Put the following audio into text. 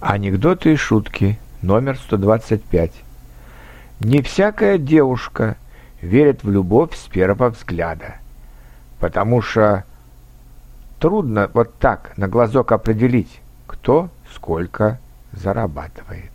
Анекдоты и шутки, номер 125. Не всякая девушка верит в любовь с первого взгляда, потому что трудно вот так на глазок определить, кто сколько зарабатывает.